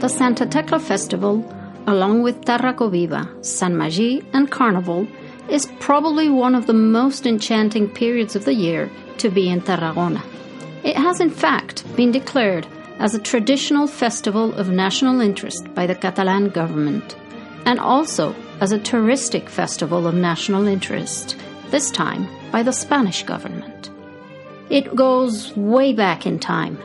The Santa Tecla Festival, along with Tarraco Viva, San Magí, and Carnival, is probably one of the most enchanting periods of the year to be in Tarragona. It has, in fact, been declared as a traditional festival of national interest by the Catalan government, and also as a touristic festival of national interest, this time by the Spanish government. It goes way back in time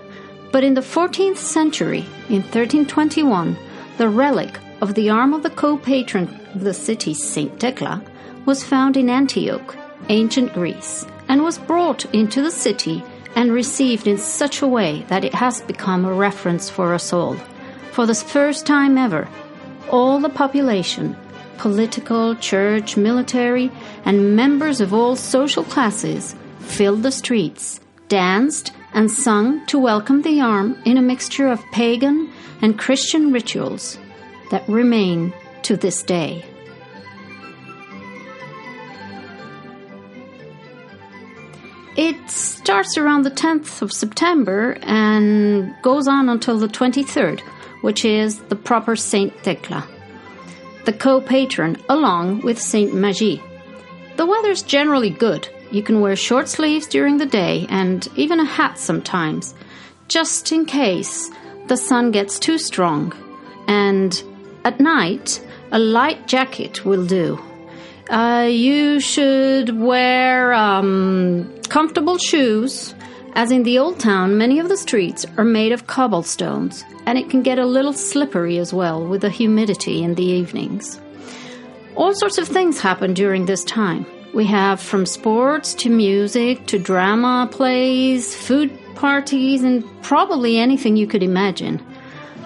but in the 14th century, in 1321, the relic of the arm of the co patron of the city, St. Tecla, was found in Antioch, ancient Greece, and was brought into the city and received in such a way that it has become a reference for us all. For the first time ever, all the population, political, church, military, and members of all social classes, filled the streets, danced, and sung to welcome the arm in a mixture of pagan and Christian rituals that remain to this day. It starts around the 10th of September and goes on until the 23rd, which is the proper Saint Tecla, the co patron, along with Saint Magí. The weather's generally good, you can wear short sleeves during the day and even a hat sometimes, just in case the sun gets too strong. And at night, a light jacket will do. Uh, you should wear um, comfortable shoes. As in the old town, many of the streets are made of cobblestones, and it can get a little slippery as well with the humidity in the evenings. All sorts of things happen during this time. We have from sports to music to drama plays, food parties, and probably anything you could imagine.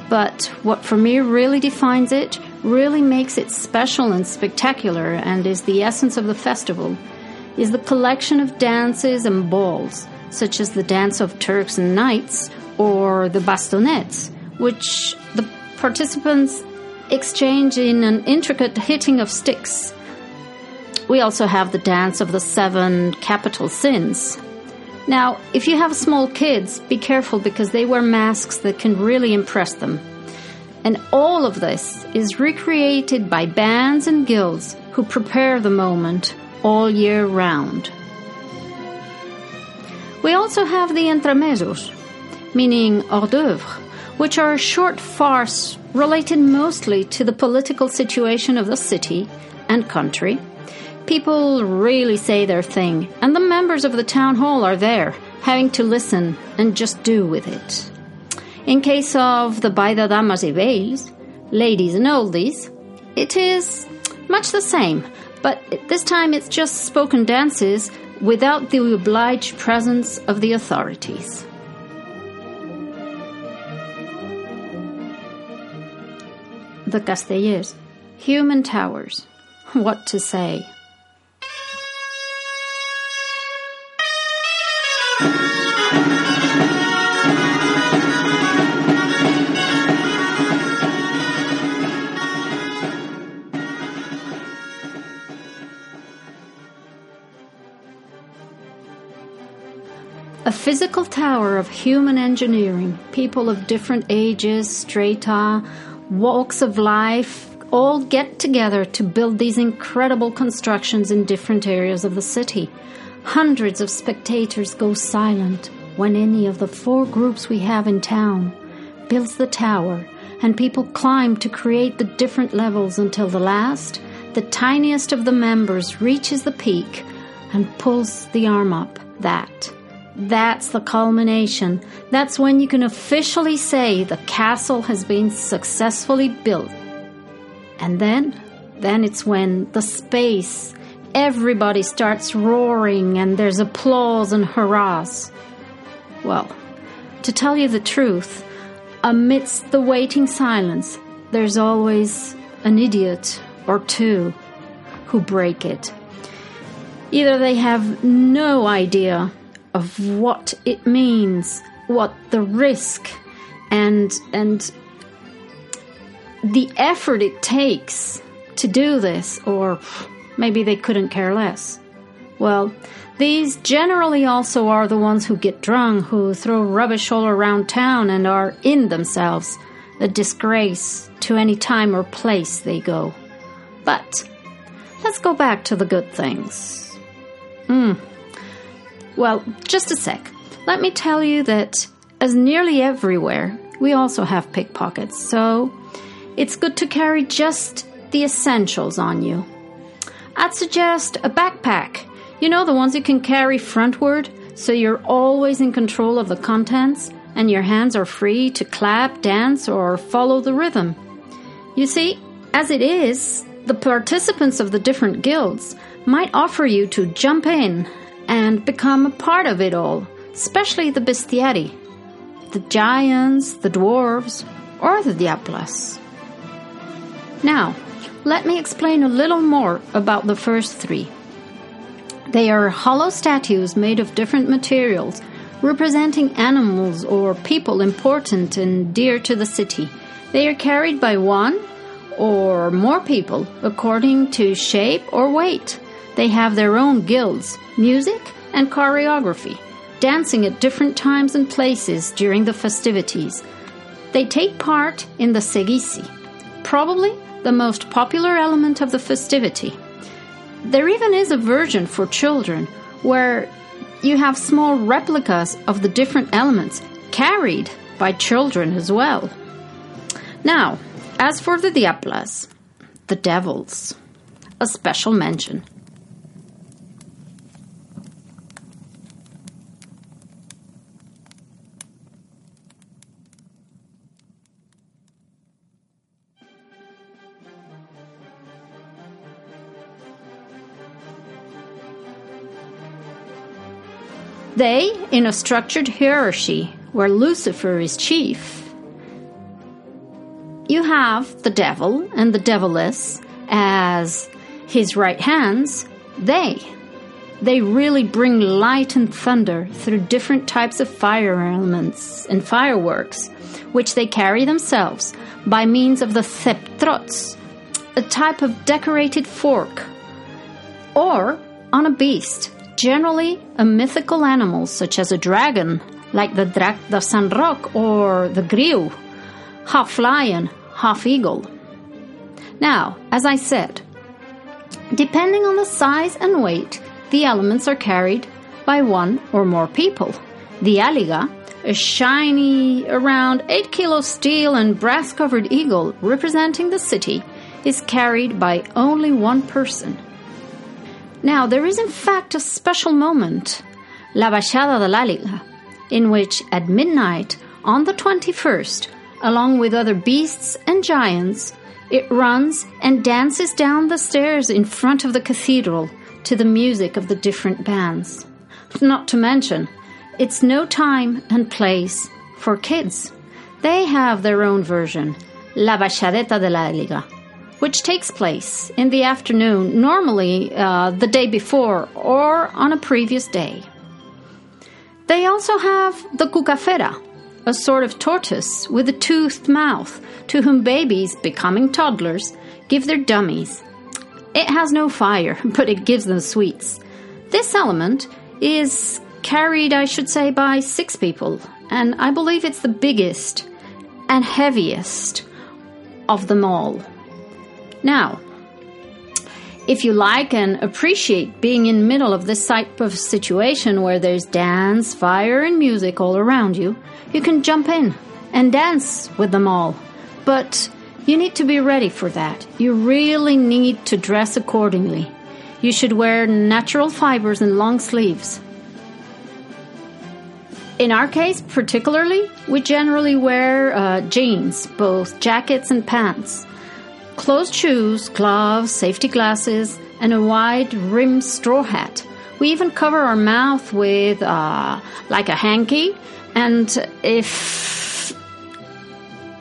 But what for me really defines it, really makes it special and spectacular, and is the essence of the festival, is the collection of dances and balls, such as the dance of Turks and Knights or the bastonettes, which the participants exchange in an intricate hitting of sticks we also have the dance of the seven capital sins. Now, if you have small kids, be careful because they wear masks that can really impress them. And all of this is recreated by bands and guilds who prepare the moment all year round. We also have the entremesos, meaning hors d'oeuvre, which are a short farce related mostly to the political situation of the city and country People really say their thing, and the members of the town hall are there, having to listen and just do with it. In case of the Ball de Dames i Vells, ladies and oldies, it is much the same, but this time it's just spoken dances without the obliged presence of the authorities. The Castellers, human towers. What to say? A physical tower of human engineering, people of different ages, strata, walks of life, all get together to build these incredible constructions in different areas of the city. Hundreds of spectators go silent when any of the four groups we have in town builds the tower and people climb to create the different levels until the last, the tiniest of the members reaches the peak and pulls the arm up. That. That's the culmination. That's when you can officially say the castle has been successfully built. And then, then it's when the space, everybody starts roaring and there's applause and hurrahs. Well, to tell you the truth, amidst the waiting silence, there's always an idiot or two who break it. Either they have no idea of what it means, what the risk and and the effort it takes to do this, or maybe they couldn't care less. Well, these generally also are the ones who get drunk, who throw rubbish all around town and are in themselves a disgrace to any time or place they go. But let's go back to the good things. Hmm. Well, just a sec. Let me tell you that, as nearly everywhere, we also have pickpockets, so it's good to carry just the essentials on you. I'd suggest a backpack you know, the ones you can carry frontward, so you're always in control of the contents and your hands are free to clap, dance, or follow the rhythm. You see, as it is, the participants of the different guilds might offer you to jump in and become a part of it all, especially the bestiari, the giants, the dwarves, or the diables. Now, let me explain a little more about the first three. They are hollow statues made of different materials, representing animals or people important and dear to the city. They are carried by one or more people according to shape or weight. They have their own guilds, music, and choreography, dancing at different times and places during the festivities. They take part in the Seguici, probably the most popular element of the festivity. There even is a version for children where you have small replicas of the different elements carried by children as well. Now, as for the Diables, the devils, a special mention. They, in a structured hierarchy where Lucifer is chief, you have the devil and the deviless as his right hands. They, they really bring light and thunder through different types of fire elements and fireworks, which they carry themselves by means of the theptrots, a type of decorated fork, or on a beast generally a mythical animal such as a dragon, like the Drac de Sant Roc or the Griu, half lion, half eagle. Now, as I said, depending on the size and weight, the elements are carried by one or more people. The aliga, a shiny, around 8 kilo steel and brass covered eagle representing the city, is carried by only one person. Now, there is in fact a special moment, La Baixada de l'Àliga, in which at midnight on the 21st, along with other beasts and giants, it runs and dances down the stairs in front of the cathedral to the music of the different bands. Not to mention, it's no time and place for kids. They have their own version, La Baixadeta de l'Àliga which takes place in the afternoon, normally uh, the day before or on a previous day. They also have the cucafera, a sort of tortoise with a toothed mouth, to whom babies, becoming toddlers, give their dummies. It has no fire, but it gives them sweets. This element is carried, I should say, by six people, and I believe it's the biggest and heaviest of them all. Now, if you like and appreciate being in the middle of this type of situation where there's dance, fire, and music all around you, you can jump in and dance with them all. But you need to be ready for that. You really need to dress accordingly. You should wear natural fibers and long sleeves. In our case, particularly, we generally wear uh, jeans, both jackets and pants, closed shoes, gloves, safety glasses, and a wide rimmed straw hat. We even cover our mouth with uh, like a hanky, and if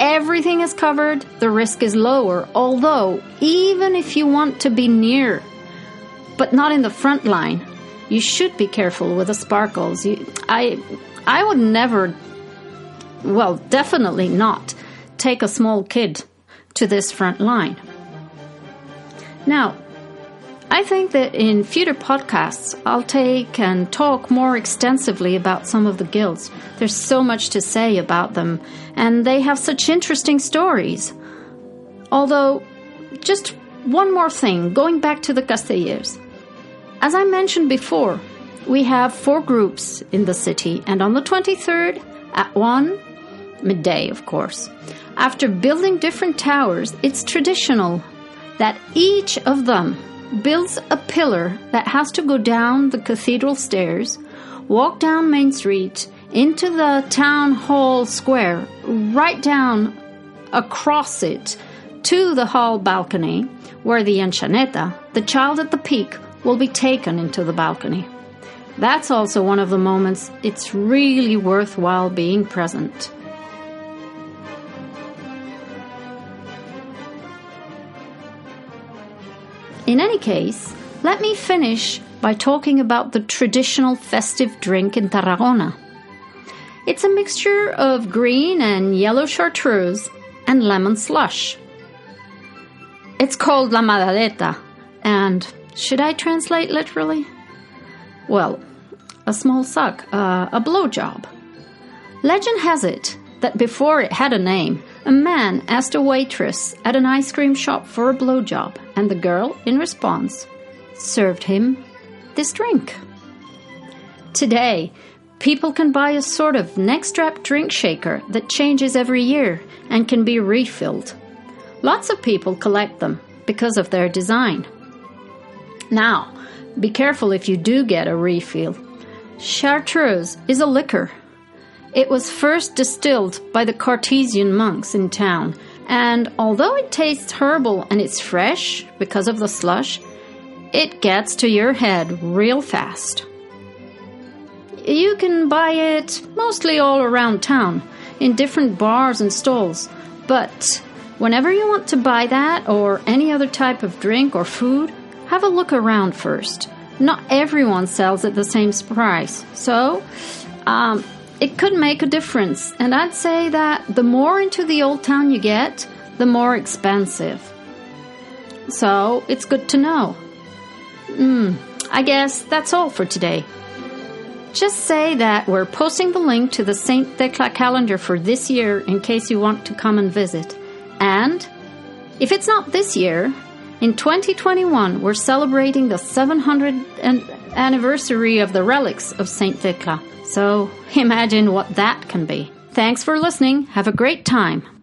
everything is covered, the risk is lower. Although, even if you want to be near, but not in the front line, you should be careful with the sparkles. You, I I would never, well, definitely not, take a small kid to this front line. Now, I think that in future podcasts, I'll take and talk more extensively about some of the guilds. There's so much to say about them, and they have such interesting stories. Although, just one more thing, going back to the Castellers. As I mentioned before, we have four groups in the city, and on the 23rd, at 1, midday, of course, after building different towers, it's traditional that each of them builds a pillar that has to go down the cathedral stairs, walk down Main Street, into the town hall square, right down across it to the hall balcony, where the Enxaneta, the child at the peak, will be taken into the balcony. That's also one of the moments it's really worthwhile being present. In any case, let me finish by talking about the traditional festive drink in Tarragona. It's a mixture of green and yellow chartreuse and lemon slush. It's called la mamadeta, and should I translate literally? Well, a small suck, uh, a blowjob. Legend has it that before it had a name, a man asked a waitress at an ice cream shop for a blowjob, and the girl, in response, served him this drink. Today, people can buy a sort of neck strap drink shaker that changes every year and can be refilled. Lots of people collect them because of their design. Now, be careful if you do get a refill Chartreuse is a liquor. It was first distilled by the Carthusian monks in town, and although it tastes herbal and it's fresh because of the slush, it gets to your head real fast. You can buy it mostly all around town in different bars and stalls, but whenever you want to buy that or any other type of drink or food, have a look around first not everyone sells at the same price. So, um, it could make a difference. And I'd say that the more into the old town you get, the more expensive. So, it's good to know. Hmm, I guess that's all for today. Just say that we're posting the link to the St. Thecla calendar for this year in case you want to come and visit. And if it's not this year, in 2021, we're celebrating the 700th anniversary of the relics of St. Thecla. So imagine what that can be. Thanks for listening. Have a great time.